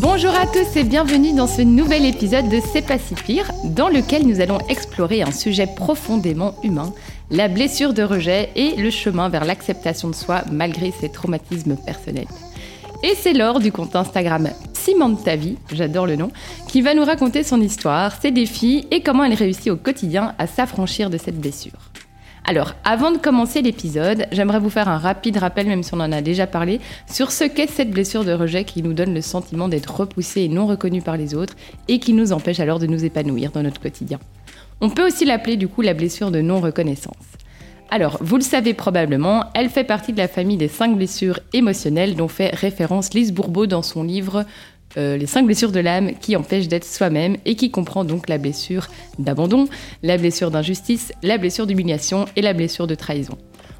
Bonjour à tous et bienvenue dans ce nouvel épisode de C'est pas si pire, dans lequel nous allons explorer un sujet profondément humain, la blessure de rejet et le chemin vers l'acceptation de soi malgré ses traumatismes personnels. Et c'est Laure du compte Instagram ta vie, j'adore le nom, qui va nous raconter son histoire, ses défis et comment elle réussit au quotidien à s'affranchir de cette blessure. Alors, avant de commencer l'épisode, j'aimerais vous faire un rapide rappel, même si on en a déjà parlé, sur ce qu'est cette blessure de rejet qui nous donne le sentiment d'être repoussé et non reconnu par les autres et qui nous empêche alors de nous épanouir dans notre quotidien. On peut aussi l'appeler du coup la blessure de non-reconnaissance. Alors, vous le savez probablement, elle fait partie de la famille des cinq blessures émotionnelles dont fait référence Lise Bourbeau dans son livre euh, Les cinq blessures de l'âme qui empêchent d'être soi-même et qui comprend donc la blessure d'abandon, la blessure d'injustice, la blessure d'humiliation et la blessure de trahison.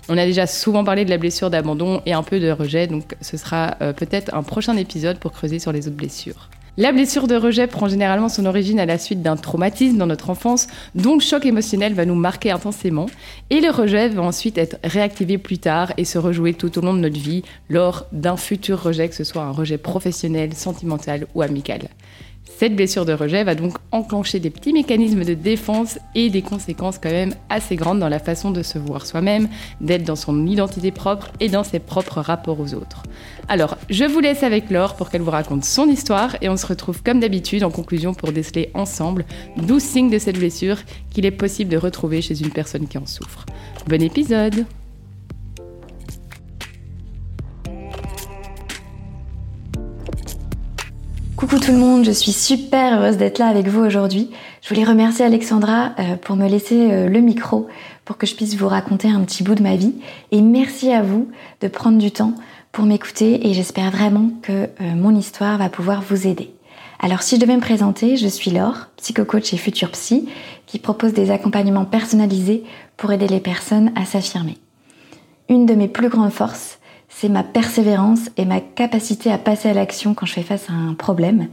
On a déjà souvent parlé de la blessure d'abandon et un peu de rejet, donc ce sera euh, peut-être un prochain épisode pour creuser sur les autres blessures. La blessure de rejet prend généralement son origine à la suite d'un traumatisme dans notre enfance, dont le choc émotionnel va nous marquer intensément, et le rejet va ensuite être réactivé plus tard et se rejouer tout au long de notre vie lors d'un futur rejet, que ce soit un rejet professionnel, sentimental ou amical. Cette blessure de rejet va donc enclencher des petits mécanismes de défense et des conséquences quand même assez grandes dans la façon de se voir soi-même, d'être dans son identité propre et dans ses propres rapports aux autres. Alors, je vous laisse avec Laure pour qu'elle vous raconte son histoire et on se retrouve comme d'habitude en conclusion pour déceler ensemble 12 signes de cette blessure qu'il est possible de retrouver chez une personne qui en souffre. Bon épisode Coucou tout le monde, je suis super heureuse d'être là avec vous aujourd'hui. Je voulais remercier Alexandra euh, pour me laisser euh, le micro pour que je puisse vous raconter un petit bout de ma vie. Et merci à vous de prendre du temps pour m'écouter et j'espère vraiment que euh, mon histoire va pouvoir vous aider. Alors si je devais me présenter, je suis Laure, psychocoach et futur psy, qui propose des accompagnements personnalisés pour aider les personnes à s'affirmer. Une de mes plus grandes forces, c'est ma persévérance et ma capacité à passer à l'action quand je fais face à un problème.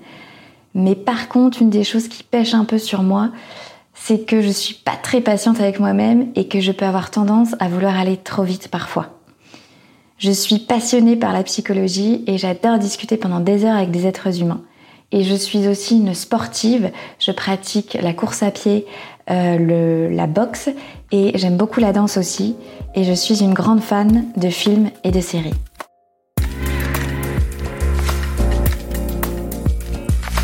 Mais par contre, une des choses qui pêche un peu sur moi, c'est que je suis pas très patiente avec moi-même et que je peux avoir tendance à vouloir aller trop vite parfois. Je suis passionnée par la psychologie et j'adore discuter pendant des heures avec des êtres humains. Et je suis aussi une sportive, je pratique la course à pied, euh, la boxe et j'aime beaucoup la danse aussi et je suis une grande fan de films et de séries.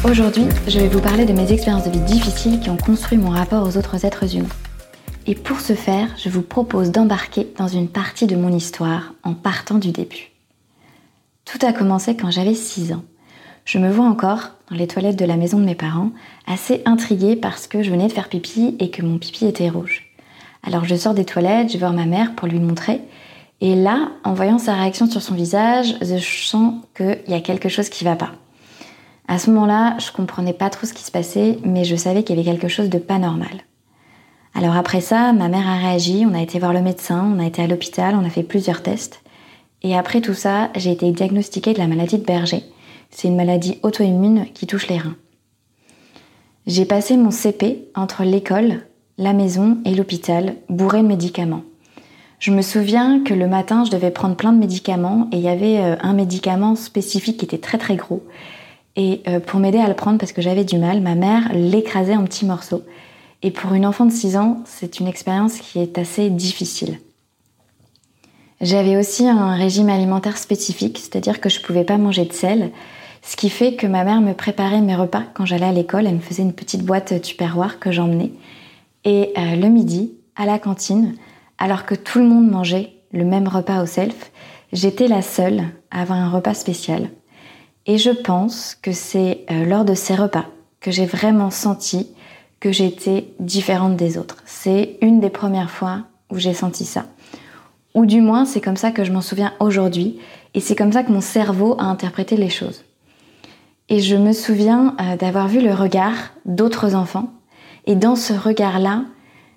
Aujourd'hui, je vais vous parler de mes expériences de vie difficiles qui ont construit mon rapport aux autres êtres humains. Et pour ce faire, je vous propose d'embarquer dans une partie de mon histoire en partant du début. Tout a commencé quand j'avais 6 ans. Je me vois encore dans les toilettes de la maison de mes parents, assez intriguée parce que je venais de faire pipi et que mon pipi était rouge. Alors je sors des toilettes, je vais voir ma mère pour lui montrer. Et là, en voyant sa réaction sur son visage, je sens qu'il y a quelque chose qui va pas. À ce moment-là, je comprenais pas trop ce qui se passait, mais je savais qu'il y avait quelque chose de pas normal. Alors après ça, ma mère a réagi, on a été voir le médecin, on a été à l'hôpital, on a fait plusieurs tests. Et après tout ça, j'ai été diagnostiquée de la maladie de Berger, c'est une maladie auto-immune qui touche les reins. J'ai passé mon CP entre l'école, la maison et l'hôpital, bourré de médicaments. Je me souviens que le matin, je devais prendre plein de médicaments et il y avait euh, un médicament spécifique qui était très très gros. Et euh, pour m'aider à le prendre parce que j'avais du mal, ma mère l'écrasait en petits morceaux. Et pour une enfant de 6 ans, c'est une expérience qui est assez difficile. J'avais aussi un régime alimentaire spécifique, c'est-à-dire que je ne pouvais pas manger de sel, Ce qui fait que ma mère me préparait mes repas quand j'allais à l'école. Elle me faisait une petite boîte tupperware que j'emmenais. Et euh, le midi, à la cantine, alors que tout le monde mangeait le même repas au self, j'étais la seule à avoir un repas spécial. Et je pense que c'est euh, lors de ces repas que j'ai vraiment senti que j'étais différente des autres. C'est une des premières fois où j'ai senti ça. Ou du moins, c'est comme ça que je m'en souviens aujourd'hui, et c'est comme ça que mon cerveau a interprété les choses. Et je me souviens euh, d'avoir vu le regard d'autres enfants, et dans ce regard-là,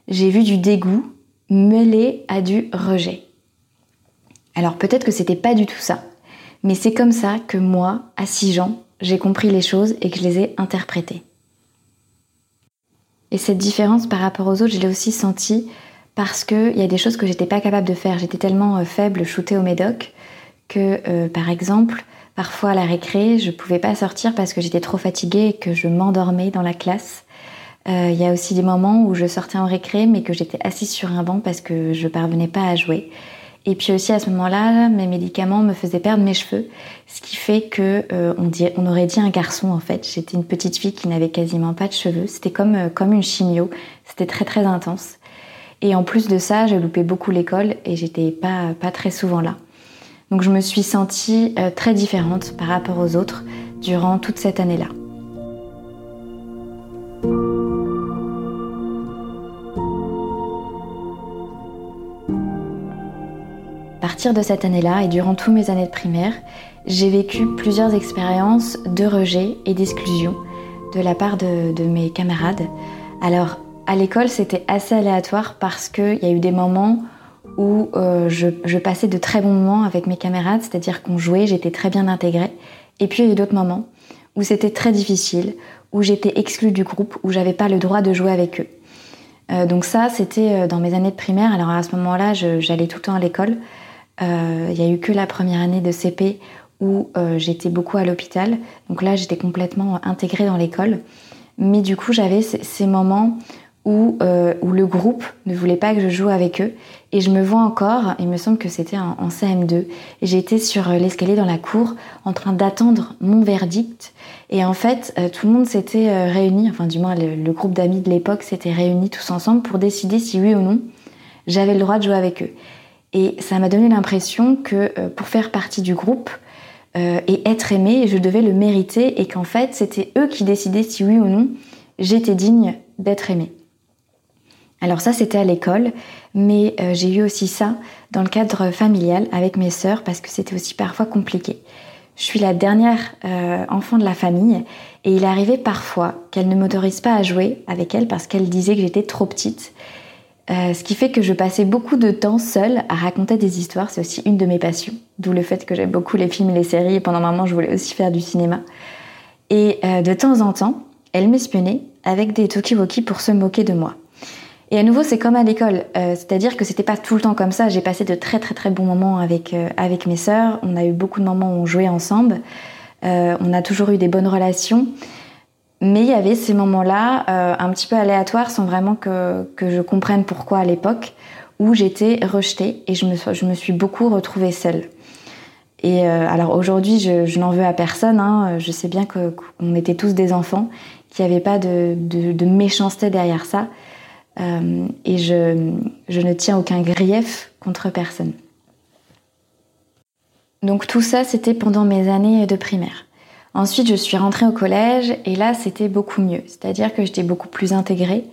j'ai vu du dégoût mêlé à du rejet. Alors peut-être que c'était pas du tout ça, mais c'est comme ça que moi, à 6 ans, j'ai compris les choses et que je les ai interprétées. Et cette différence par rapport aux autres, je l'ai aussi sentie parce qu'il y a des choses que j'étais pas capable de faire. J'étais tellement euh, faible, shootée au médoc, que euh, par exemple, parfois à la récré, je pouvais pas sortir parce que j'étais trop fatiguée et que je m'endormais dans la classe. Euh, il y a aussi des moments où je sortais en récré mais que j'étais assise sur un banc parce que je parvenais pas à jouer. Et puis aussi à ce moment-là, mes médicaments me faisaient perdre mes cheveux, ce qui fait que euh, on, on, aurait dit un garçon en fait. J'étais une petite fille qui n'avait quasiment pas de cheveux. C'était comme euh, comme une chimio. C'était très très intense. Et en plus de ça, j'ai loupé beaucoup l'école et j'étais pas pas très souvent là. Donc je me suis sentie euh, très différente par rapport aux autres durant toute cette année-là. partir de cette année-là et durant toutes mes années de primaire, j'ai vécu plusieurs expériences de rejet et d'exclusion de la part de, mes camarades. Alors, à l'école, c'était assez aléatoire parce qu'il y a eu des moments où euh, je, passais de très bons moments avec mes camarades, c'est-à-dire qu'on jouait, j'étais très bien intégrée. Et puis il y a eu d'autres moments où c'était très difficile, où j'étais exclue du groupe, où j'avais pas le droit de jouer avec eux. Euh, donc ça, c'était euh, dans mes années de primaire. Alors à ce moment-là, j'allais tout le temps à l'école. Euh, il n'y a eu que la première année de CP où euh, j'étais beaucoup à l'hôpital. Donc là, j'étais complètement intégrée dans l'école. Mais du coup, j'avais ces moments où, euh, où, le groupe ne voulait pas que je joue avec eux. Et je me vois encore, il me semble que c'était en, CM2, j'étais sur l'escalier dans la cour en train d'attendre mon verdict. Et en fait, tout le monde s'était réuni, enfin du moins le, groupe d'amis de l'époque s'était réuni tous ensemble pour décider si oui ou non j'avais le droit de jouer avec eux. Et ça m'a donné l'impression que euh, pour faire partie du groupe euh, et être aimée, je devais le mériter et qu'en fait c'était eux qui décidaient si oui ou non j'étais digne d'être aimée. Alors ça c'était à l'école, mais euh, j'ai eu aussi ça dans le cadre familial avec mes sœurs parce que c'était aussi parfois compliqué. Je suis la dernière enfant de la famille et il arrivait parfois qu'elle ne m'autorise pas à jouer avec elle parce qu'elle disait que j'étais trop petite. Euh, ce qui fait que je passais beaucoup de temps seule à raconter des histoires. C'est aussi une de mes passions. D'où le fait que j'aime beaucoup les films et les séries. Et pendant un moment, je voulais aussi faire du cinéma. Et euh, de temps en temps, elle m'espionnait avec des talkie-walkie pour se moquer de moi. Et à nouveau, c'est comme à l'école. Euh, c'est-à-dire que c'était pas tout le temps comme ça. J'ai passé de très très très bons moments avec, avec mes sœurs. On a eu beaucoup de moments où on jouait ensemble. on a toujours eu des bonnes relations. Mais il y avait ces moments-là, euh, un petit peu aléatoires, sans vraiment que, que je comprenne pourquoi à l'époque, où j'étais rejetée et je me, je me suis beaucoup retrouvée seule. Et euh, alors aujourd'hui, je, n'en veux à personne. Hein. Je sais bien qu'on était tous des enfants, qu'il n'y avait pas de, de, méchanceté derrière ça. Euh, et je, ne tiens aucun grief contre personne. Donc tout ça, c'était pendant mes années de primaire. Ensuite, je suis rentrée au collège et là, c'était beaucoup mieux. C'est-à-dire que j'étais beaucoup plus intégrée.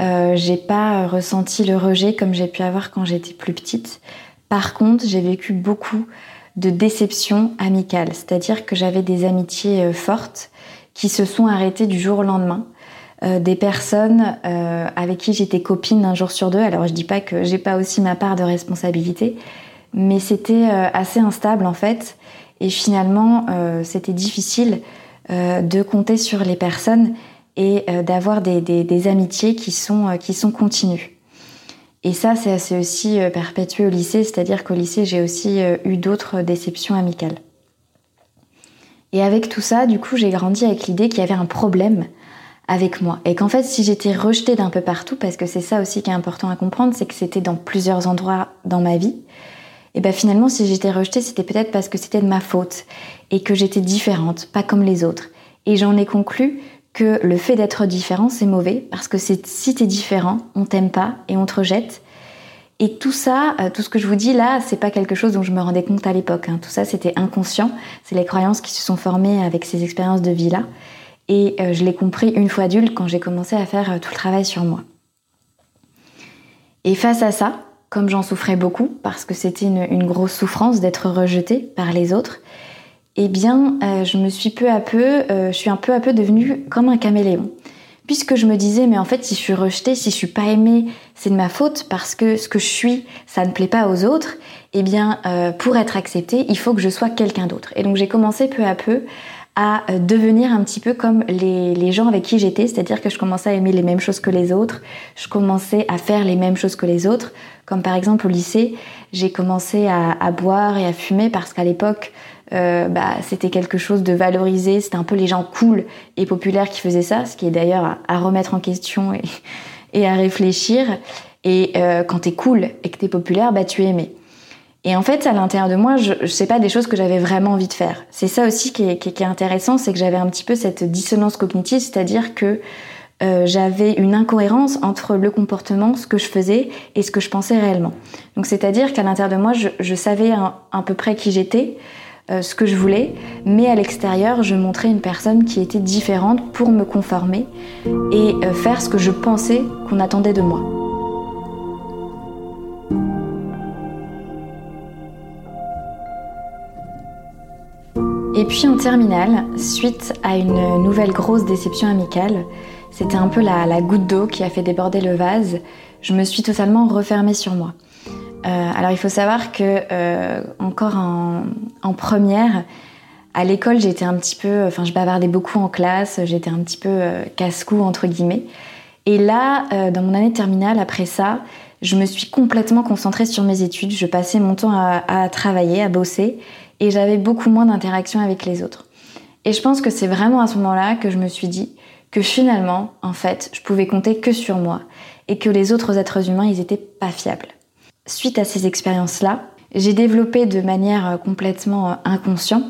Euh, j'ai pas ressenti le rejet comme j'ai pu avoir quand j'étais plus petite. Par contre, j'ai vécu beaucoup de déceptions amicales. C'est-à-dire que j'avais des amitiés euh, fortes qui se sont arrêtées du jour au lendemain. Euh, des personnes euh, avec qui j'étais copine un jour sur deux. Alors je dis pas que j'ai pas aussi ma part de responsabilité, mais c'était euh, assez instable en fait. Et finalement, euh, c'était difficile euh, de compter sur les personnes et d'avoir des, amitiés qui sont, qui sont continues. Et ça, c'est aussi perpétué au lycée, c'est-à-dire qu'au lycée, j'ai aussi eu d'autres déceptions amicales. Et avec tout ça, du coup, j'ai grandi avec l'idée qu'il y avait un problème avec moi. Et qu'en fait, si j'étais rejetée d'un peu partout, parce que c'est ça aussi qui est important à comprendre, c'est que c'était dans plusieurs endroits dans ma vie, et ben finalement si j'étais rejetée c'était peut-être parce que c'était de ma faute et que j'étais différente, pas comme les autres. Et j'en ai conclu que le fait d'être différent c'est mauvais parce que si t'es différent, on t'aime pas et on te rejette. Et tout ça, euh, tout ce que je vous dis là, c'est pas quelque chose dont je me rendais compte à l'époque. Hein. Tout ça, c'était inconscient. C'est les croyances qui se sont formées avec ces expériences de vie là. Et euh, je l'ai compris une fois adulte quand j'ai commencé à faire euh, tout le travail sur moi. Et face à ça, comme j'en souffrais beaucoup, parce que c'était une, grosse souffrance d'être rejetée par les autres, eh bien, euh, je me suis peu à peu, je suis un peu à peu devenue comme un caméléon. Puisque je me disais, mais en fait, si je suis rejetée, si je suis pas aimée, c'est de ma faute parce que ce que je suis, ça ne plaît pas aux autres. Eh bien, pour être acceptée, il faut que je sois quelqu'un d'autre. Et donc, j'ai commencé peu à peu à euh, devenir un petit peu comme les, les gens avec qui j'étais, c'est-à-dire que je commençais à aimer les mêmes choses que les autres, je commençais à faire les mêmes choses que les autres, comme par exemple au lycée, j'ai commencé à, à, boire et à fumer parce qu'à l'époque, euh, bah, c'était quelque chose de valorisé, c'était un peu les gens cool et populaires qui faisaient ça, ce qui est d'ailleurs à, à, remettre en question et, et à réfléchir. Et euh, quand t'es cool et que t'es populaire, bah tu es aimé. Et en fait, à l'intérieur de moi, je, je sais pas des choses que j'avais vraiment envie de faire. C'est ça aussi qui est, qui est, intéressant, c'est que j'avais un petit peu cette dissonance cognitive, c'est-à-dire que euh, j'avais une incohérence entre le comportement, ce que je faisais et ce que je pensais réellement. Donc c'est-à-dire qu'à l'intérieur de moi, je, je savais à, peu près qui j'étais, euh, ce que je voulais, mais à l'extérieur, je montrais une personne qui était différente pour me conformer et euh, faire ce que je pensais qu'on attendait de moi. Et puis en terminale, suite à une nouvelle grosse déception amicale, c'était un peu la, goutte d'eau qui a fait déborder le vase, je me suis totalement refermée sur moi. Euh, alors il faut savoir que euh, encore en, première, à l'école j'étais un petit peu, enfin je bavardais beaucoup en classe, j'étais un petit peu euh, casse-cou entre guillemets. Et là, dans mon année terminale, après ça, je me suis complètement concentrée sur mes études. Je passais mon temps à, à travailler, à bosser, et j'avais beaucoup moins d'interaction avec les autres. Et je pense que c'est vraiment à ce moment-là que je me suis dit que finalement, en fait, je pouvais compter que sur moi et que les autres êtres humains, ils étaient pas fiables. Suite à ces expériences-là, j'ai développé de manière euh, complètement euh, inconsciente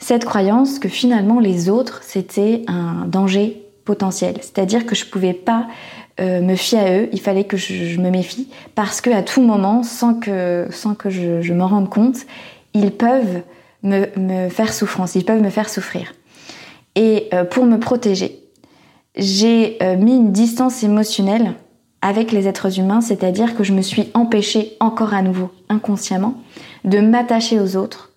cette croyance que finalement les autres, c'était un danger potentiel. C'est-à-dire que je pouvais pas euh, me fier à eux, il fallait que je, me méfie parce que à tout moment, sans que, je m'en rende compte, ils peuvent me, faire souffrance, ils peuvent me faire souffrir. Et euh, pour me protéger, j'ai euh, mis une distance émotionnelle avec les êtres humains, c'est-à-dire que je me suis empêchée encore à nouveau, inconsciemment, de m'attacher aux autres,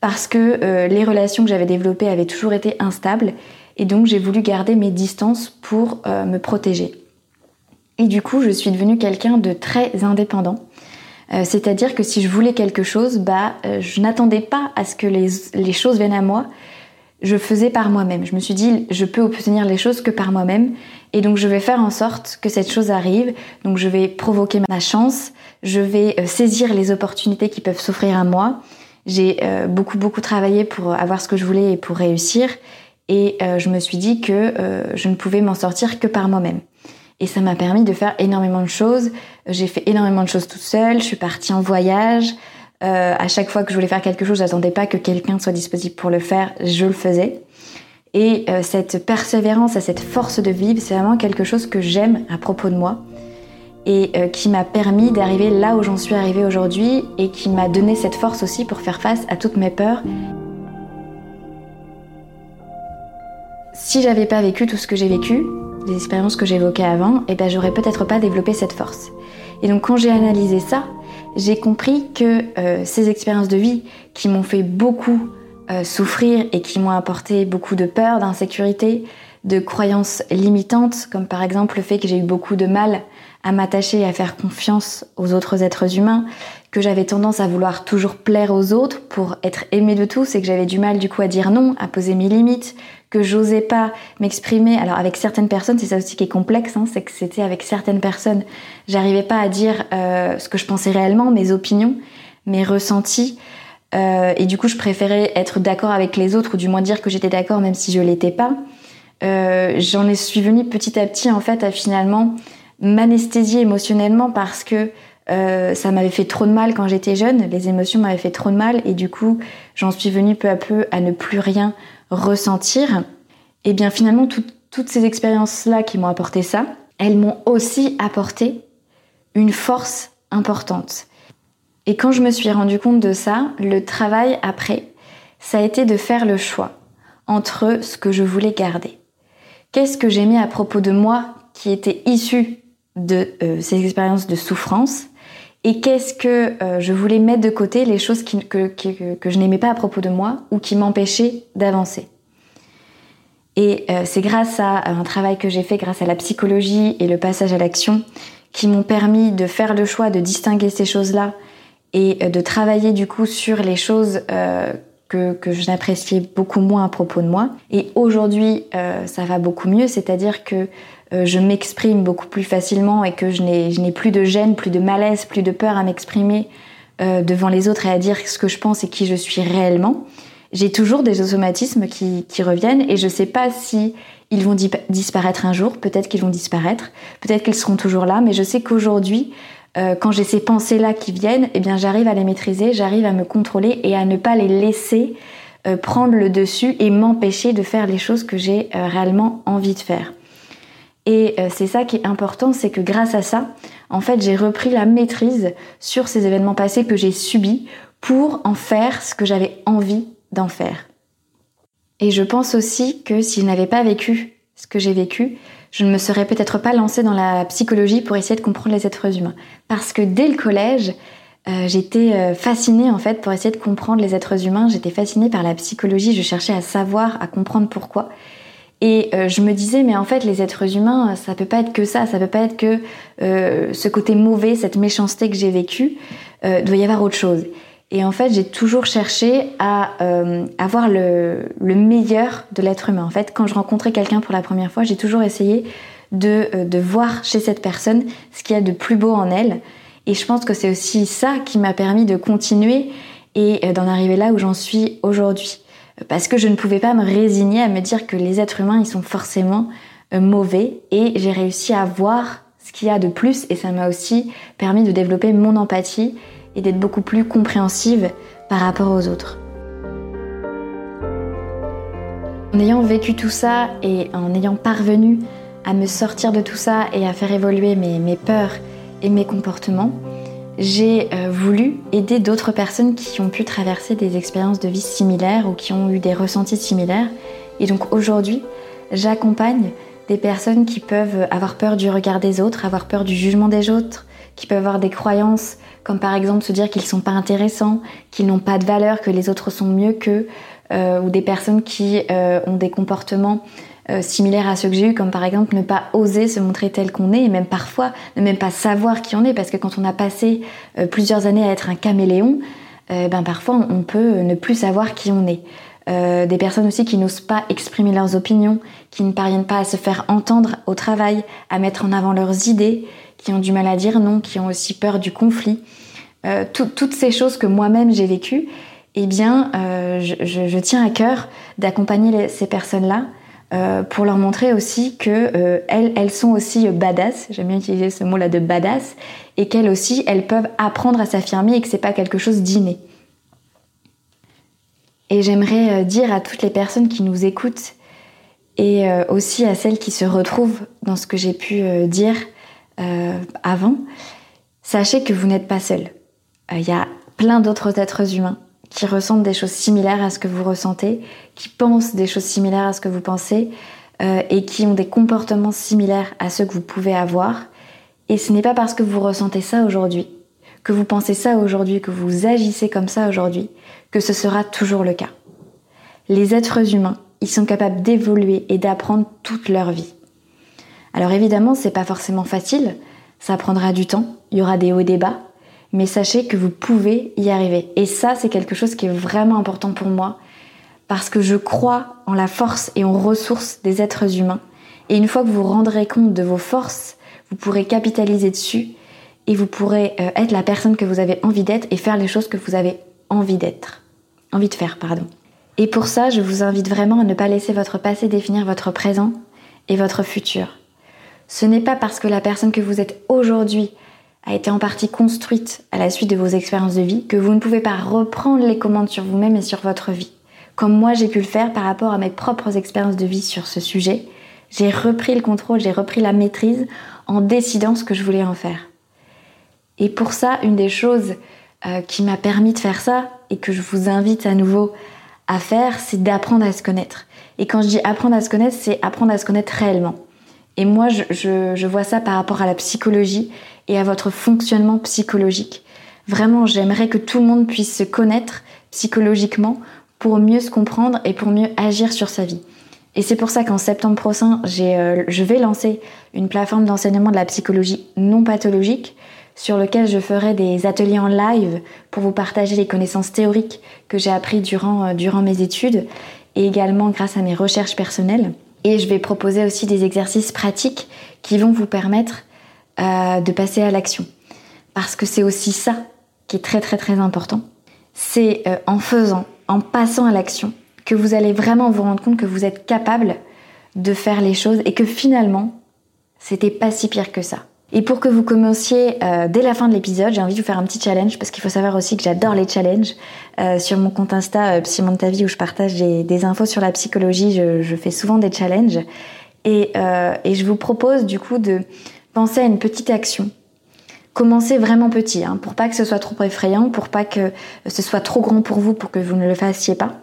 parce que euh, les relations que j'avais développées avaient toujours été instables, et donc j'ai voulu garder mes distances pour me protéger. Et du coup, je suis devenue quelqu'un de très indépendant, euh, c'est-à-dire que si je voulais quelque chose, bah, euh, je n'attendais pas à ce que les, choses viennent à moi. Je faisais par moi-même. Je me suis dit, je peux obtenir les choses que par moi-même. Et donc, je vais faire en sorte que cette chose arrive. Donc, je vais provoquer ma chance. Je vais euh, saisir les opportunités qui peuvent s'offrir à moi. J'ai beaucoup, beaucoup travaillé pour avoir ce que je voulais et pour réussir. Et je me suis dit que je ne pouvais m'en sortir que par moi-même. Et ça m'a permis de faire énormément de choses. J'ai fait énormément de choses toute seule. Je suis partie en voyage. Euh, à chaque fois que je voulais faire quelque chose, j'attendais pas que quelqu'un soit disponible pour le faire. Je le faisais. Et euh, cette persévérance, cette force de vivre, c'est vraiment quelque chose que j'aime à propos de moi et euh, qui m'a permis d'arriver là où j'en suis arrivée aujourd'hui et qui m'a donné cette force aussi pour faire face à toutes mes peurs. Si j'avais pas vécu tout ce que j'ai vécu, les expériences que j'évoquais avant, eh ben j'aurais peut-être pas développé cette force. Et donc quand j'ai analysé ça, j'ai compris que euh, ces expériences de vie qui m'ont fait beaucoup euh, souffrir et qui m'ont apporté beaucoup de peur, d'insécurité, de croyances limitantes, comme par exemple le fait que j'ai eu beaucoup de mal à m'attacher et à faire confiance aux autres êtres humains, que j'avais tendance à vouloir toujours plaire aux autres pour être aimée de tous et que j'avais du mal du coup à dire non, à poser mes limites, que j'osais pas m'exprimer. Alors avec certaines personnes, c'est ça aussi qui est complexe, hein, c'est que c'était avec certaines personnes, j'arrivais pas à dire euh, ce que je pensais réellement, mes opinions, mes ressentis. Euh, et du coup, je préférais être d'accord avec les autres, ou du moins dire que j'étais d'accord même si je l'étais pas. Euh, J'en suis venue petit à petit en fait à finalement m'anesthésier émotionnellement parce que ça m'avait fait trop de mal quand j'étais jeune, les émotions m'avaient fait trop de mal et du coup j'en suis venue peu à peu à ne plus rien ressentir. Et bien finalement toutes ces expériences-là qui m'ont apporté ça, elles m'ont aussi apporté une force importante. Et quand je me suis rendu compte de ça, le travail après, ça a été de faire le choix entre ce que je voulais garder. Qu'est-ce que j'aimais à propos de moi qui était issu de euh, ces expériences de souffrance et qu'est-ce que euh, je voulais mettre de côté, les choses que, je n'aimais pas à propos de moi ou qui m'empêchaient d'avancer. Et euh, c'est grâce à un travail que j'ai fait, grâce à la psychologie et le passage à l'action, qui m'ont permis de faire le choix de distinguer ces choses-là et de travailler du coup sur les choses que, je n'appréciais beaucoup moins à propos de moi. Et aujourd'hui, ça va beaucoup mieux, c'est-à-dire que euh, je m'exprime beaucoup plus facilement et que je n'ai plus de gêne, plus de malaise, plus de peur à m'exprimer euh, devant les autres et à dire ce que je pense et qui je suis réellement, j'ai toujours des automatismes qui, reviennent et je ne sais pas si ils vont disparaître un jour, peut-être qu'ils vont disparaître, peut-être qu'ils seront toujours là, mais je sais qu'aujourd'hui, euh, quand j'ai ces pensées-là qui viennent, eh bien j'arrive à les maîtriser, j'arrive à me contrôler et à ne pas les laisser prendre le dessus et m'empêcher de faire les choses que j'ai réellement envie de faire. Et euh, c'est ça qui est important, c'est que grâce à ça, en fait, j'ai repris la maîtrise sur ces événements passés que j'ai subis pour en faire ce que j'avais envie d'en faire. Et je pense aussi que si je n'avais pas vécu ce que j'ai vécu, je ne me serais peut-être pas lancée dans la psychologie pour essayer de comprendre les êtres humains. Parce que dès le collège, euh, j'étais euh, fascinée en fait pour essayer de comprendre les êtres humains. J'étais fascinée par la psychologie. Je cherchais à savoir, à comprendre pourquoi. Et euh, je me disais, mais en fait, les êtres humains, ça peut pas être que ça, ça peut pas être que euh, ce côté mauvais, cette méchanceté que j'ai vécue, euh, doit y avoir autre chose. Et en fait, j'ai toujours cherché à avoir le, le, meilleur de l'être humain. En fait, quand je rencontrais quelqu'un pour la première fois, j'ai toujours essayé de, de voir chez cette personne ce qu'il y a de plus beau en elle. Et je pense que c'est aussi ça qui m'a permis de continuer et d'en arriver là où j'en suis aujourd'hui parce que je ne pouvais pas me résigner à me dire que les êtres humains, ils sont forcément euh, mauvais et j'ai réussi à voir ce qu'il y a de plus et ça m'a aussi permis de développer mon empathie et d'être beaucoup plus compréhensive par rapport aux autres. En ayant vécu tout ça et en ayant parvenu à me sortir de tout ça et à faire évoluer mes, mes peurs et mes comportements, j'ai euh, voulu aider d'autres personnes qui ont pu traverser des expériences de vie similaires ou qui ont eu des ressentis similaires. Et donc aujourd'hui, j'accompagne des personnes qui peuvent avoir peur du regard des autres, avoir peur du jugement des autres, qui peuvent avoir des croyances comme par exemple se dire qu'ils ne sont pas intéressants, qu'ils n'ont pas de valeur, que les autres sont mieux qu'eux, euh, ou des personnes qui euh, ont des comportements euh, similaires à ceux que j'ai eu, comme par exemple ne pas oser se montrer tel qu'on est, et même parfois ne même pas savoir qui on est, parce que quand on a passé euh, plusieurs années à être un caméléon, euh, ben parfois on peut ne plus savoir qui on est. des personnes aussi qui n'osent pas exprimer leurs opinions, qui ne parviennent pas à se faire entendre au travail, à mettre en avant leurs idées, qui ont du mal à dire non, qui ont aussi peur du conflit. toutes ces choses que moi-même j'ai vécues, eh bien, je, tiens à cœur d'accompagner ces personnes-là euh, pour leur montrer aussi que euh, elles, sont aussi badass, j'aime bien utiliser ce mot-là de badass, et qu'elles aussi, elles peuvent apprendre à s'affirmer et que c'est pas quelque chose d'inné. Et j'aimerais euh, dire à toutes les personnes qui nous écoutent et aussi à celles qui se retrouvent dans ce que j'ai pu dire avant, sachez que vous n'êtes pas seul. Il y a plein d'autres êtres humains qui ressentent des choses similaires à ce que vous ressentez, qui pensent des choses similaires à ce que vous pensez euh, et qui ont des comportements similaires à ceux que vous pouvez avoir. Et ce n'est pas parce que vous ressentez ça aujourd'hui, que vous pensez ça aujourd'hui, que vous agissez comme ça aujourd'hui, que ce sera toujours le cas. Les êtres humains, ils sont capables d'évoluer et d'apprendre toute leur vie. Alors évidemment, c'est pas forcément facile, ça prendra du temps, il y aura des hauts et des bas, mais sachez que vous pouvez y arriver. Et ça, c'est quelque chose qui est vraiment important pour moi, parce que je crois en la force et en ressources des êtres humains. Et une fois que vous vous rendrez compte de vos forces, vous pourrez capitaliser dessus et vous pourrez euh, être la personne que vous avez envie d'être et faire les choses que vous avez envie d'être. Envie de faire, pardon. Et pour ça, je vous invite vraiment à ne pas laisser votre passé définir votre présent et votre futur. Ce n'est pas parce que la personne que vous êtes aujourd'hui a été en partie construite à la suite de vos expériences de vie, que vous ne pouvez pas reprendre les commandes sur vous-même et sur votre vie. Comme moi j'ai pu le faire par rapport à mes propres expériences de vie sur ce sujet, j'ai repris le contrôle, j'ai repris la maîtrise en décidant ce que je voulais en faire. Et pour ça, une des choses euh, qui m'a permis de faire ça et que je vous invite à nouveau à faire, c'est d'apprendre à se connaître. Et quand je dis apprendre à se connaître, c'est apprendre à se connaître réellement. Et moi, je, je, vois ça par rapport à la psychologie et à votre fonctionnement psychologique. Vraiment, j'aimerais que tout le monde puisse se connaître psychologiquement pour mieux se comprendre et pour mieux agir sur sa vie. Et c'est pour ça qu'en septembre prochain, euh, je vais lancer une plateforme d'enseignement de la psychologie non pathologique sur lequel je ferai des ateliers en live pour vous partager les connaissances théoriques que j'ai apprises durant, euh, durant mes études et également grâce à mes recherches personnelles. Et je vais proposer aussi des exercices pratiques qui vont vous permettre euh, de passer à l'action. Parce que c'est aussi ça qui est très très très important. C'est euh, en faisant, en passant à l'action, que vous allez vraiment vous rendre compte que vous êtes capable de faire les choses et que finalement, c'était pas si pire que ça. Et pour que vous commenciez euh, dès la fin de l'épisode, j'ai envie de vous faire un petit challenge parce qu'il faut savoir aussi que j'adore les challenges. Euh, sur mon compte Insta euh, Psy ta vie où je partage des, infos sur la psychologie, je, fais souvent des challenges. Et, euh, et, je vous propose du coup de penser à une petite action. Commencez vraiment petit, hein, pour pas que ce soit trop effrayant, pour pas que ce soit trop grand pour vous, pour que vous ne le fassiez pas.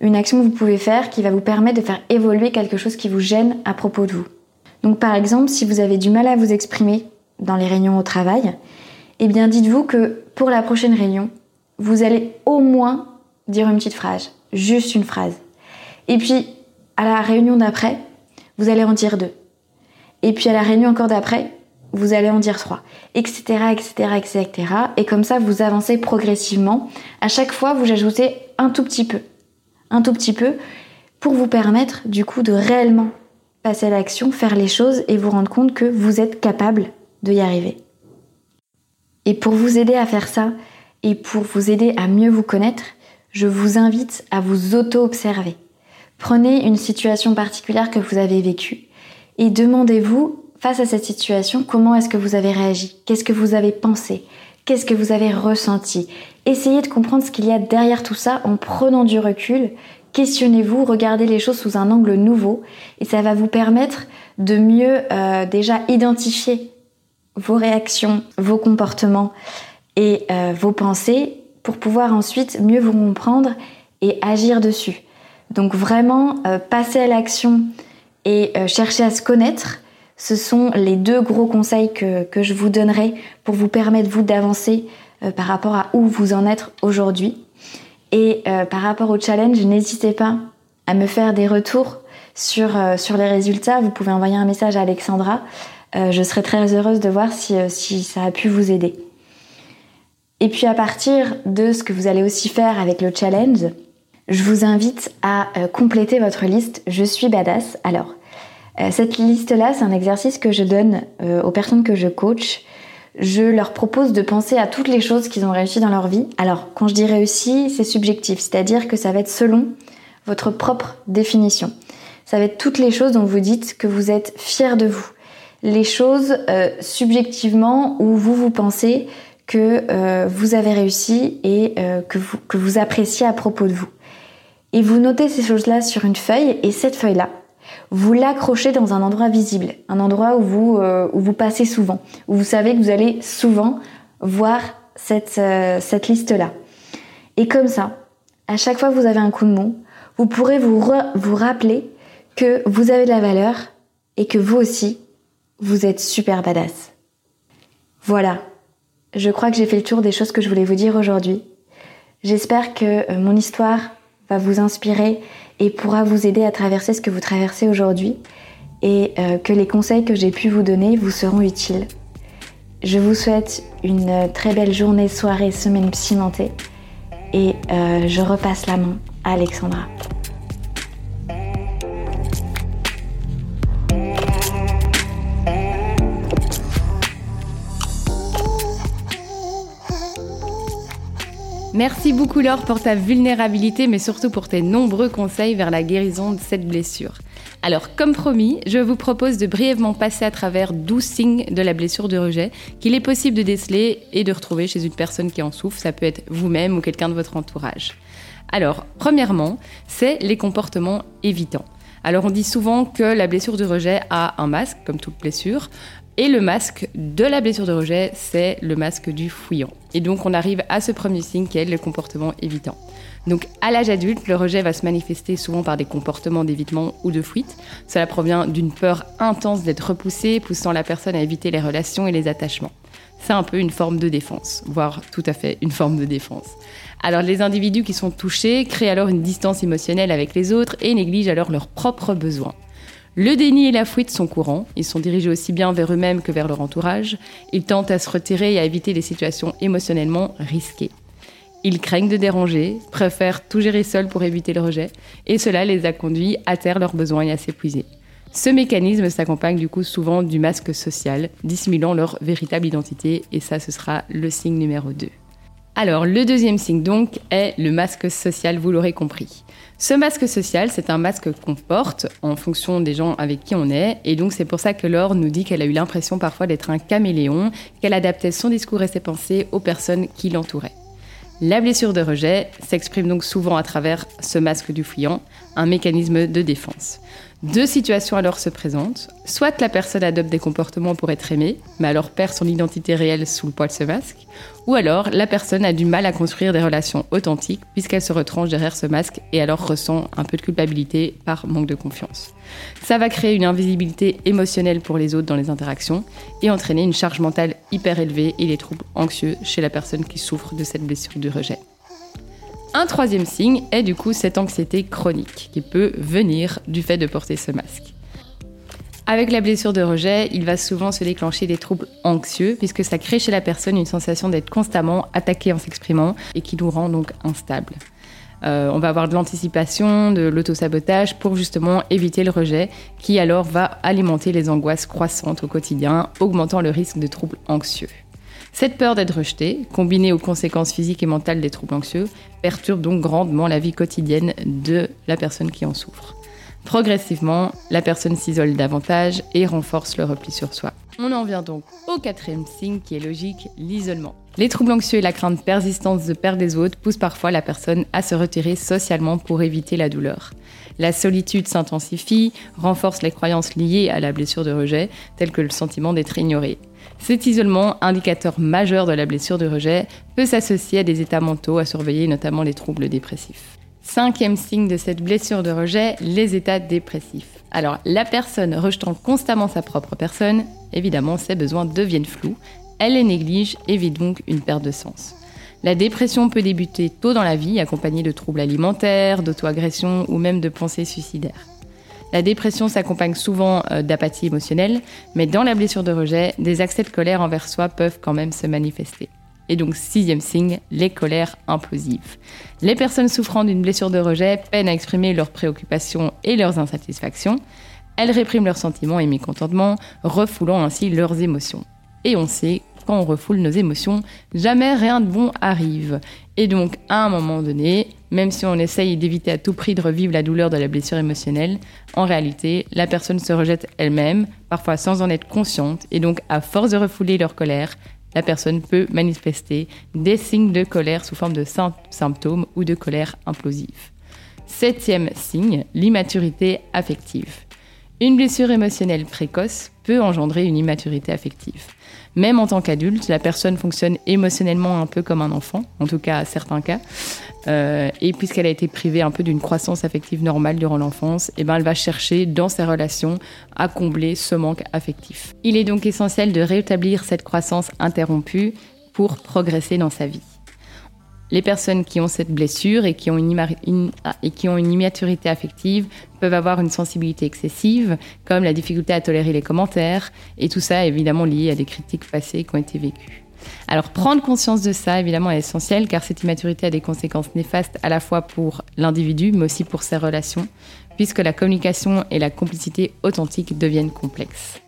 Une action que vous pouvez faire qui va vous permettre de faire évoluer quelque chose qui vous gêne à propos de vous. Donc par exemple, si vous avez du mal à vous exprimer dans les réunions au travail, eh bien dites-vous que pour la prochaine réunion, vous allez au moins dire une petite phrase, juste une phrase. Et puis à la réunion d'après, vous allez en dire deux. Et puis à la réunion encore d'après, vous allez en dire trois, etc., etc., etc. Et comme ça, vous avancez progressivement. À chaque fois, vous ajoutez un tout petit peu, un tout petit peu, pour vous permettre du coup de réellement passer à l'action, faire les choses et vous rendre compte que vous êtes capable de y arriver. Et pour vous aider à faire ça et pour vous aider à mieux vous connaître, je vous invite à vous auto-observer. Prenez une situation particulière que vous avez vécue et demandez-vous, face à cette situation, comment est-ce que vous avez réagi? Qu'est-ce que vous avez pensé? Qu'est-ce que vous avez ressenti? Essayez de comprendre ce qu'il y a derrière tout ça en prenant du recul. Questionnez-vous, regardez les choses sous un angle nouveau. Et ça va vous permettre de mieux euh, déjà identifier vos réactions, vos comportements et euh, vos pensées pour pouvoir ensuite mieux vous comprendre et agir dessus. Donc vraiment, euh, passer à l'action et chercher à se connaître, ce sont les deux gros conseils que, que je vous donnerai pour vous permettre, vous, d'avancer par rapport à où vous en êtes aujourd'hui. Et euh, par rapport au challenge, n'hésitez pas à me faire des retours sur, euh, sur les résultats. Vous pouvez envoyer un message à Alexandra. Euh, je serai très heureuse de voir si, si ça a pu vous aider. Et puis à partir de ce que vous allez aussi faire avec le challenge, je vous invite à compléter votre liste Je suis badass. Alors, cette liste-là, c'est un exercice que je donne aux personnes que je coach je leur propose de penser à toutes les choses qu'ils ont réussi dans leur vie. Alors, quand je dis réussi, c'est subjectif, c'est-à-dire que ça va être selon votre propre définition. Ça va être toutes les choses dont vous dites que vous êtes fier de vous. Les choses euh, subjectivement où vous vous pensez que euh, vous avez réussi et euh, que vous appréciez à propos de vous. Et vous notez ces choses-là sur une feuille et cette feuille-là, vous l'accrochez dans un endroit visible, un endroit où vous, euh, où vous passez souvent, où vous savez que vous allez souvent voir cette, euh, cette liste-là. Et comme ça, à chaque fois que vous avez un coup de mou, vous pourrez vous, vous rappeler que vous avez de la valeur et que vous aussi, vous êtes super badass. Voilà, je crois que j'ai fait le tour des choses que je voulais vous dire aujourd'hui. J'espère que euh, mon histoire va vous inspirer et pourra vous aider à traverser ce que vous traversez aujourd'hui et euh, que les conseils que j'ai pu vous donner vous seront utiles. Je vous souhaite une très belle journée, soirée, semaine cimentée et euh, je repasse la main à Alexandra. Merci beaucoup Laure pour ta vulnérabilité, mais surtout pour tes nombreux conseils vers la guérison de cette blessure. Alors, comme promis, je vous propose de brièvement passer à travers 12 signes de la blessure de rejet qu'il est possible de déceler et de retrouver chez une personne qui en souffre. Ça peut être vous-même ou quelqu'un de votre entourage. Alors, premièrement, c'est les comportements évitants. Alors, on dit souvent que la blessure de rejet a un masque, comme toute blessure. Et le masque de la blessure de rejet, c'est le masque du fouillant. Et donc on arrive à ce premier signe qui est le comportement évitant. Donc à l'âge adulte, le rejet va se manifester souvent par des comportements d'évitement ou de fuite. Cela provient d'une peur intense d'être repoussé, poussant la personne à éviter les relations et les attachements. C'est un peu une forme de défense, voire tout à fait une forme de défense. Alors les individus qui sont touchés créent alors une distance émotionnelle avec les autres et négligent alors leurs propres besoins. Le déni et la fuite sont courants, ils sont dirigés aussi bien vers eux-mêmes que vers leur entourage, ils tentent à se retirer et à éviter des situations émotionnellement risquées. Ils craignent de déranger, préfèrent tout gérer seuls pour éviter le rejet, et cela les a conduits à taire leurs besoins et à s'épuiser. Ce mécanisme s'accompagne du coup souvent du masque social, dissimulant leur véritable identité, et ça ce sera le signe numéro 2. Alors le deuxième signe donc est le masque social, vous l'aurez compris. Ce masque social, c'est un masque qu'on porte en fonction des gens avec qui on est, et donc c'est pour ça que Laure nous dit qu'elle a eu l'impression parfois d'être un caméléon, qu'elle adaptait son discours et ses pensées aux personnes qui l'entouraient. La blessure de rejet s'exprime donc souvent à travers ce masque du fuyant, un mécanisme de défense. Deux situations alors se présentent. Soit la personne adopte des comportements pour être aimée, mais alors perd son identité réelle sous le poids de ce masque. Ou alors la personne a du mal à construire des relations authentiques puisqu'elle se retranche derrière ce masque et alors ressent un peu de culpabilité par manque de confiance. Ça va créer une invisibilité émotionnelle pour les autres dans les interactions et entraîner une charge mentale hyper élevée et des troubles anxieux chez la personne qui souffre de cette blessure du rejet. Un troisième signe est du coup cette anxiété chronique qui peut venir du fait de porter ce masque. Avec la blessure de rejet, il va souvent se déclencher des troubles anxieux puisque ça crée chez la personne une sensation d'être constamment attaquée en s'exprimant et qui nous rend donc instable. Euh, on va avoir de l'anticipation, de l'autosabotage pour justement éviter le rejet qui alors va alimenter les angoisses croissantes au quotidien, augmentant le risque de troubles anxieux. Cette peur d'être rejeté, combinée aux conséquences physiques et mentales des troubles anxieux, perturbe donc grandement la vie quotidienne de la personne qui en souffre. Progressivement, la personne s'isole davantage et renforce le repli sur soi. On en vient donc au quatrième signe qui est logique, l'isolement. Les troubles anxieux et la crainte persistante de perdre des autres poussent parfois la personne à se retirer socialement pour éviter la douleur. La solitude s'intensifie, renforce les croyances liées à la blessure de rejet, telles que le sentiment d'être ignoré. Cet isolement, indicateur majeur de la blessure de rejet, peut s'associer à des états mentaux à surveiller, notamment les troubles dépressifs. Cinquième signe de cette blessure de rejet, les états dépressifs. Alors, la personne rejetant constamment sa propre personne, évidemment, ses besoins deviennent flous, elle les néglige et vit donc une perte de sens. La dépression peut débuter tôt dans la vie, accompagnée de troubles alimentaires, d'auto-agression ou même de pensées suicidaires. La dépression s'accompagne souvent euh, d'apathie émotionnelle, mais dans la blessure de rejet, des accès de colère envers soi peuvent quand même se manifester. Et donc, sixième signe, les colères implosives. Les personnes souffrant d'une blessure de rejet peinent à exprimer leurs préoccupations et leurs insatisfactions. Elles répriment leurs sentiments et mécontentements, refoulant ainsi leurs émotions. Et on sait quand on refoule nos émotions, jamais rien de bon arrive. Et donc, à un moment donné, même si on essaye d'éviter à tout prix de revivre la douleur de la blessure émotionnelle, en réalité, la personne se rejette elle-même, parfois sans en être consciente, et donc, à force de refouler leur colère, la personne peut manifester des signes de colère sous forme de symptômes ou de colère implosive. Septième signe, l'immaturité affective. Une blessure émotionnelle précoce peut engendrer une immaturité affective. Même en tant qu'adulte, la personne fonctionne émotionnellement un peu comme un enfant, en tout cas à certains cas. Euh, et puisqu'elle a été privée un peu d'une croissance affective normale durant l'enfance, eh ben elle va chercher dans ses relations à combler ce manque affectif. Il est donc essentiel de rétablir cette croissance interrompue pour progresser dans sa vie. Les personnes qui ont cette blessure et qui ont une, et qui ont une immaturité affective peuvent avoir une sensibilité excessive, comme la difficulté à tolérer les commentaires, et tout ça est évidemment lié à des critiques passées qui ont été vécues. Alors prendre conscience de ça, évidemment, est essentiel, car cette immaturité a des conséquences néfastes à la fois pour l'individu, mais aussi pour ses relations, puisque la communication et la complicité authentique deviennent complexes.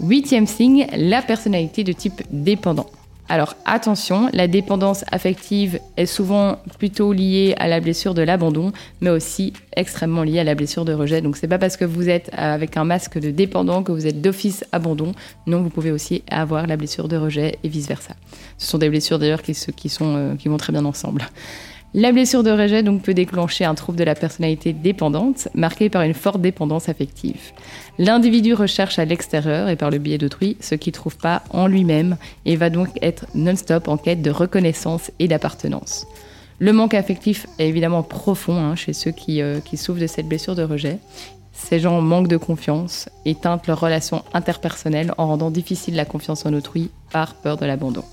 Huitième signe, la personnalité de type dépendant. Alors attention, la dépendance affective est souvent plutôt liée à la blessure de l'abandon, mais aussi extrêmement liée à la blessure de rejet. Donc c'est pas parce que vous êtes avec un masque de dépendant que vous êtes d'office abandon. Non, vous pouvez aussi avoir la blessure de rejet et vice versa. Ce sont des blessures d'ailleurs qui, qui, sont, euh, qui vont très bien ensemble. La blessure de rejet donc peut déclencher un trouble de la personnalité dépendante, marqué par une forte dépendance affective. L'individu recherche à l'extérieur et par le biais d'autrui ce qu'il ne trouve pas en lui-même et va donc être non-stop en quête de reconnaissance et d'appartenance. Le manque affectif est évidemment profond hein, chez ceux qui, euh, qui souffrent de cette blessure de rejet. Ces gens manquent de confiance et teintent leurs relations interpersonnelles en rendant difficile la confiance en autrui par peur de l'abandon.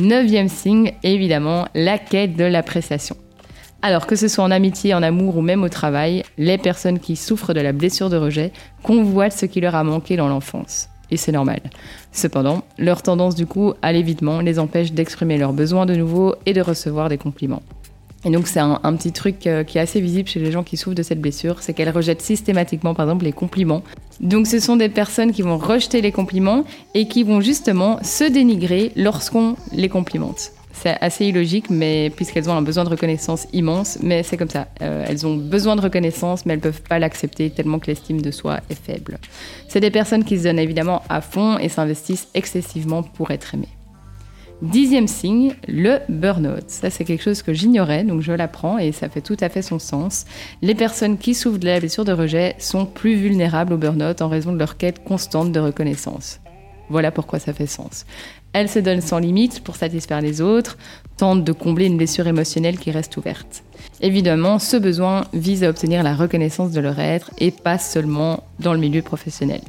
Neuvième signe, évidemment, la quête de l'appréciation. Alors que ce soit en amitié, en amour ou même au travail, les personnes qui souffrent de la blessure de rejet convoitent ce qui leur a manqué dans l'enfance. Et c'est normal. Cependant, leur tendance du coup à l'évitement les empêche d'exprimer leurs besoins de nouveau et de recevoir des compliments. Et donc c'est un, petit truc euh, qui est assez visible chez les gens qui souffrent de cette blessure, c'est qu'elles rejettent systématiquement par exemple les compliments. Donc ce sont des personnes qui vont rejeter les compliments et qui vont justement se dénigrer lorsqu'on les complimente. C'est assez illogique, mais puisqu'elles ont un besoin de reconnaissance immense, mais c'est comme ça. Euh, elles ont besoin de reconnaissance, mais elles peuvent pas l'accepter tellement que l'estime de soi est faible. C'est des personnes qui se donnent évidemment à fond et s'investissent excessivement pour être aimées. Dixième signe, le burn-out. Ça, c'est quelque chose que j'ignorais, donc je l'apprends et ça fait tout à fait son sens. Les personnes qui souffrent de la blessure de rejet sont plus vulnérables au burn-out en raison de leur quête constante de reconnaissance. Voilà pourquoi ça fait sens. Elles se donnent sans limite pour satisfaire les autres, tentent de combler une blessure émotionnelle qui reste ouverte. Évidemment, ce besoin vise à obtenir la reconnaissance de leur être et pas seulement dans le milieu professionnel.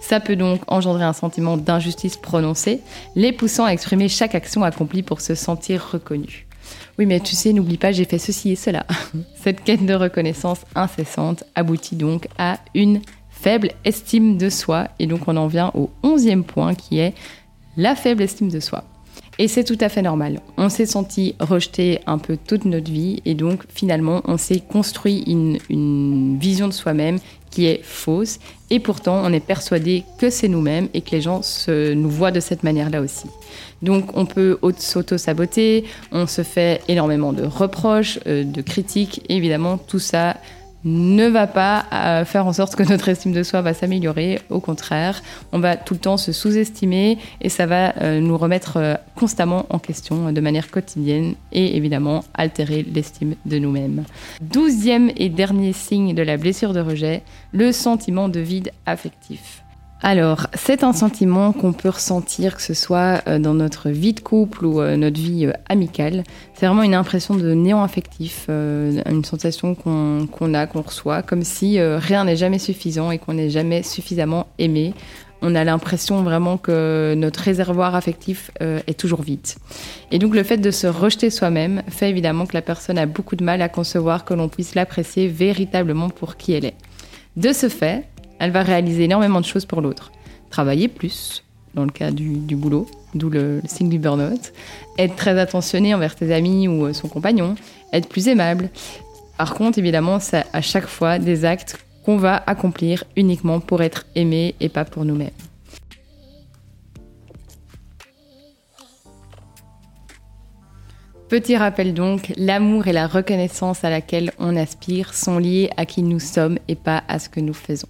Ça peut donc engendrer un sentiment d'injustice prononcé, les poussant à exprimer chaque action accomplie pour se sentir reconnu. Oui, mais tu sais, n'oublie pas, j'ai fait ceci et cela. Cette quête de reconnaissance incessante aboutit donc à une faible estime de soi. Et donc on en vient au onzième point qui est la faible estime de soi. Et c'est tout à fait normal. On s'est senti rejeté un peu toute notre vie et donc finalement on s'est construit une, une, vision de soi-même qui est fausse. Et pourtant on est persuadé que c'est nous-mêmes et que les gens se, nous voient de cette manière-là aussi. Donc on peut s'auto-saboter, on se fait énormément de reproches, euh, de critiques, évidemment tout ça ne va pas euh, faire en sorte que notre estime de soi va s'améliorer. Au contraire, on va tout le temps se sous-estimer et ça va euh, nous remettre euh, constamment en question de manière quotidienne et évidemment altérer l'estime de nous-mêmes. Douzième et dernier signe de la blessure de rejet, le sentiment de vide affectif. Alors, c'est un sentiment qu'on peut ressentir, que ce soit euh, dans notre vie de couple ou euh, notre vie euh, amicale. C'est vraiment une impression de néant affectif, une sensation qu'on a, qu'on reçoit, comme si rien n'est jamais suffisant et qu'on n'est jamais suffisamment aimé. On a l'impression vraiment que notre réservoir affectif est toujours vide. Et donc le fait de se rejeter soi-même fait évidemment que la personne a beaucoup de mal à concevoir que l'on puisse l'apprécier véritablement pour qui elle est. De ce fait, elle va réaliser énormément de choses pour l'autre. Travailler plus, dans le cas du, boulot, d'où le, signe du burn-out. Être très attentionné envers ses amis ou euh, son compagnon. Être plus aimable. Par contre, évidemment, c'est à chaque fois des actes qu'on va accomplir uniquement pour être aimé et pas pour nous-mêmes. Petit rappel donc, l'amour et la reconnaissance à laquelle on aspire sont liés à qui nous sommes et pas à ce que nous faisons.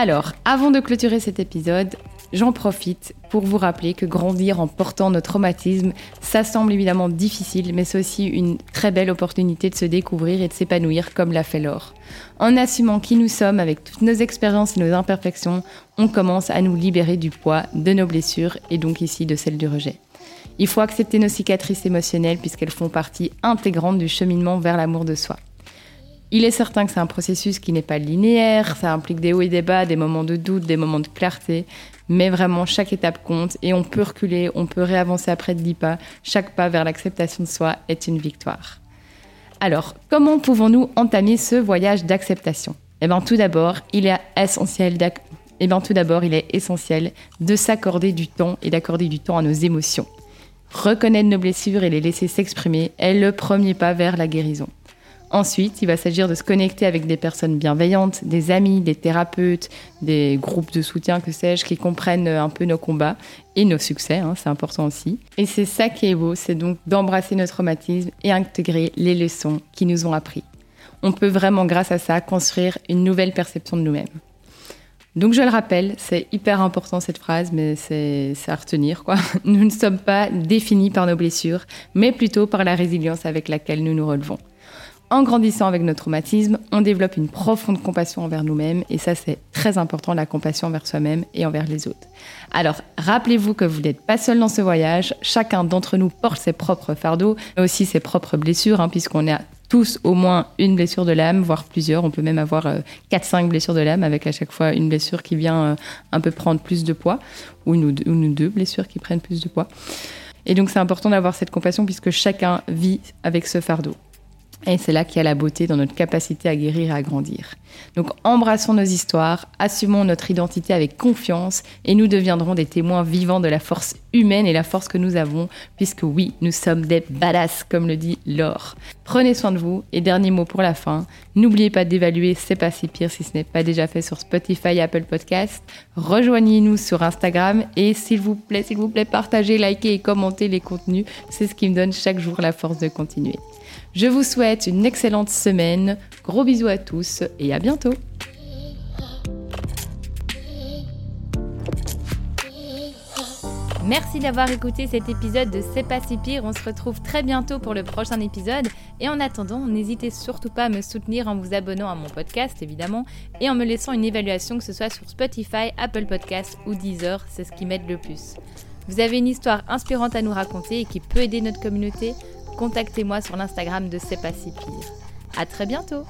Alors, avant de clôturer cet épisode, j'en profite pour vous rappeler que grandir en portant nos traumatismes, ça semble évidemment difficile, mais c'est aussi une très belle opportunité de se découvrir et de s'épanouir comme l'a fait Laure. En assumant qui nous sommes avec toutes nos expériences et nos imperfections, on commence à nous libérer du poids de nos blessures et donc ici de celle du rejet. Il faut accepter nos cicatrices émotionnelles puisqu'elles font partie intégrante du cheminement vers l'amour de soi. Il est certain que c'est un processus qui n'est pas linéaire, ça implique des hauts et des bas, des moments de doute, des moments de clarté, mais vraiment chaque étape compte et on peut reculer, on peut réavancer après de 10 pas, chaque pas vers l'acceptation de soi est une victoire. Alors, comment pouvons-nous entamer ce voyage d'acceptation? Eh bien tout d'abord, il est essentiel eh ben, tout d'abord, il est essentiel de s'accorder du temps et d'accorder du temps à nos émotions. Reconnaître nos blessures et les laisser s'exprimer est le premier pas vers la guérison. Ensuite, il va s'agir de se connecter avec des personnes bienveillantes, des amis, des thérapeutes, des groupes de soutien, que sais-je, qui comprennent un peu nos combats et nos succès, hein, c'est important aussi. Et c'est ça qui est beau, c'est donc d'embrasser notre traumatisme et intégrer les leçons qui nous ont appris. On peut vraiment, grâce à ça, construire une nouvelle perception de nous-mêmes. Donc je le rappelle, c'est hyper important cette phrase, mais c'est à retenir. Quoi. Nous ne sommes pas définis par nos blessures, mais plutôt par la résilience avec laquelle nous nous relevons. En grandissant avec notre traumatisme, on développe une profonde compassion envers nous-mêmes et ça c'est très important, la compassion envers soi-même et envers les autres. Alors rappelez-vous que vous n'êtes pas seul dans ce voyage, chacun d'entre nous porte ses propres fardeaux, mais aussi ses propres blessures, hein, puisqu'on a tous au moins une blessure de l'âme, voire plusieurs. On peut même avoir 4-5 euh, blessures de l'âme avec à chaque fois une blessure qui vient euh, un peu prendre plus de poids, ou une ou deux blessures qui prennent plus de poids. Et donc c'est important d'avoir cette compassion puisque chacun vit avec ce fardeau. Et c'est là qu'il y a la beauté dans notre capacité à guérir et à grandir. Donc embrassons nos histoires, assumons notre identité avec confiance et nous deviendrons des témoins vivants de la force humaine et la force que nous avons, puisque oui, nous sommes des badass, comme le dit Laure. Prenez soin de vous et dernier mot pour la fin, n'oubliez pas d'évaluer C'est pas si pire si ce n'est pas déjà fait sur Spotify et Apple Podcast. Rejoignez-nous sur Instagram et s'il vous plaît, s'il vous plaît, partagez, likez et commentez les contenus. C'est ce qui me donne chaque jour la force de continuer. Je vous souhaite une excellente semaine. Gros bisous à tous et à bientôt. Merci d'avoir écouté cet épisode de C'est pas si pire. On se retrouve très bientôt pour le prochain épisode. Et en attendant, n'hésitez surtout pas à me soutenir en vous abonnant à mon podcast, évidemment, et en me laissant une évaluation, que ce soit sur Spotify, Apple Podcasts ou Deezer. C'est ce qui m'aide le plus. Vous avez une histoire inspirante à nous raconter et qui peut aider notre communauté contactez-moi sur l'Instagram de C'est pas si pire. À très bientôt!